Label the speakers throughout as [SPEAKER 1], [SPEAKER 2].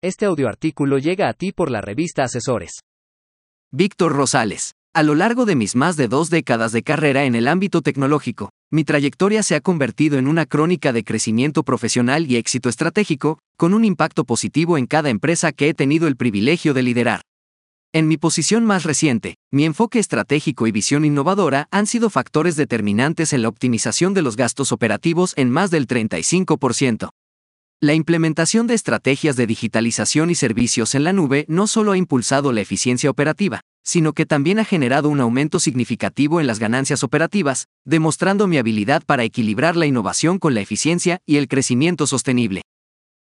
[SPEAKER 1] Este audioartículo llega a ti por la revista Asesores.
[SPEAKER 2] Víctor Rosales. A lo largo de mis más de dos décadas de carrera en el ámbito tecnológico, mi trayectoria se ha convertido en una crónica de crecimiento profesional y éxito estratégico, con un impacto positivo en cada empresa que he tenido el privilegio de liderar. En mi posición más reciente, mi enfoque estratégico y visión innovadora han sido factores determinantes en la optimización de los gastos operativos en más del 35%. La implementación de estrategias de digitalización y servicios en la nube no solo ha impulsado la eficiencia operativa, sino que también ha generado un aumento significativo en las ganancias operativas, demostrando mi habilidad para equilibrar la innovación con la eficiencia y el crecimiento sostenible.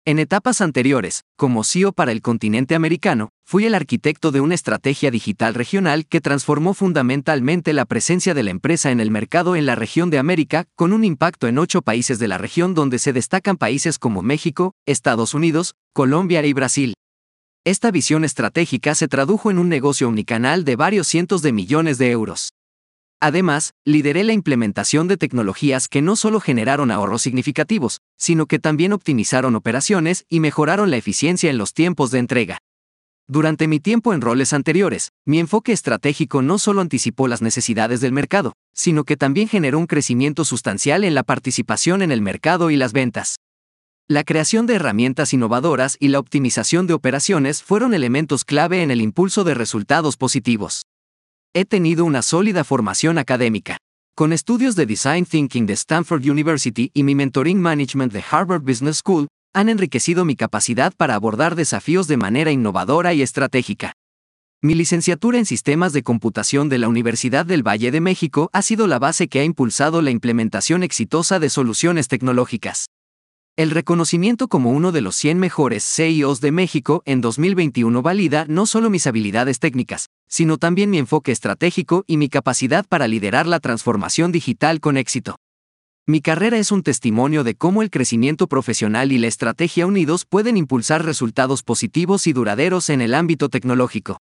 [SPEAKER 2] En etapas anteriores, como CEO para el continente americano, fui el arquitecto de una estrategia digital regional que transformó fundamentalmente la presencia de la empresa en el mercado en la región de América, con un impacto en ocho países de la región donde se destacan países como México, Estados Unidos, Colombia y Brasil. Esta visión estratégica se tradujo en un negocio omnicanal de varios cientos de millones de euros. Además, lideré la implementación de tecnologías que no solo generaron ahorros significativos, sino que también optimizaron operaciones y mejoraron la eficiencia en los tiempos de entrega. Durante mi tiempo en roles anteriores, mi enfoque estratégico no solo anticipó las necesidades del mercado, sino que también generó un crecimiento sustancial en la participación en el mercado y las ventas. La creación de herramientas innovadoras y la optimización de operaciones fueron elementos clave en el impulso de resultados positivos. He tenido una sólida formación académica. Con estudios de Design Thinking de Stanford University y mi Mentoring Management de Harvard Business School, han enriquecido mi capacidad para abordar desafíos de manera innovadora y estratégica. Mi licenciatura en Sistemas de Computación de la Universidad del Valle de México ha sido la base que ha impulsado la implementación exitosa de soluciones tecnológicas. El reconocimiento como uno de los 100 mejores CEOs de México en 2021 valida no solo mis habilidades técnicas, sino también mi enfoque estratégico y mi capacidad para liderar la transformación digital con éxito. Mi carrera es un testimonio de cómo el crecimiento profesional y la estrategia unidos pueden impulsar resultados positivos y duraderos en el ámbito tecnológico.